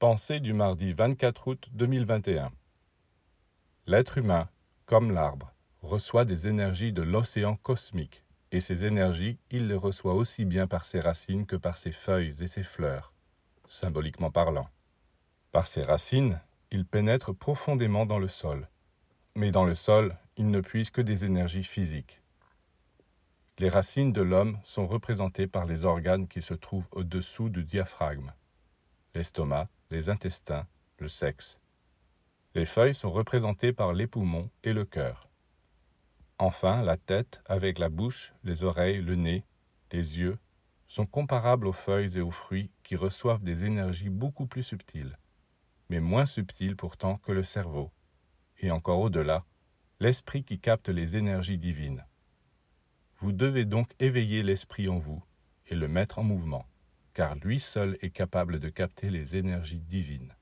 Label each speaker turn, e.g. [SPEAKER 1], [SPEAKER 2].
[SPEAKER 1] Pensée du mardi 24 août 2021. L'être humain, comme l'arbre, reçoit des énergies de l'océan cosmique, et ces énergies, il les reçoit aussi bien par ses racines que par ses feuilles et ses fleurs, symboliquement parlant. Par ses racines, il pénètre profondément dans le sol, mais dans le sol, il ne puise que des énergies physiques. Les racines de l'homme sont représentées par les organes qui se trouvent au-dessous du diaphragme, l'estomac, les intestins, le sexe. Les feuilles sont représentées par les poumons et le cœur. Enfin, la tête, avec la bouche, les oreilles, le nez, les yeux, sont comparables aux feuilles et aux fruits qui reçoivent des énergies beaucoup plus subtiles, mais moins subtiles pourtant que le cerveau, et encore au-delà, l'esprit qui capte les énergies divines. Vous devez donc éveiller l'esprit en vous et le mettre en mouvement, car lui seul est capable de capter les énergies divines.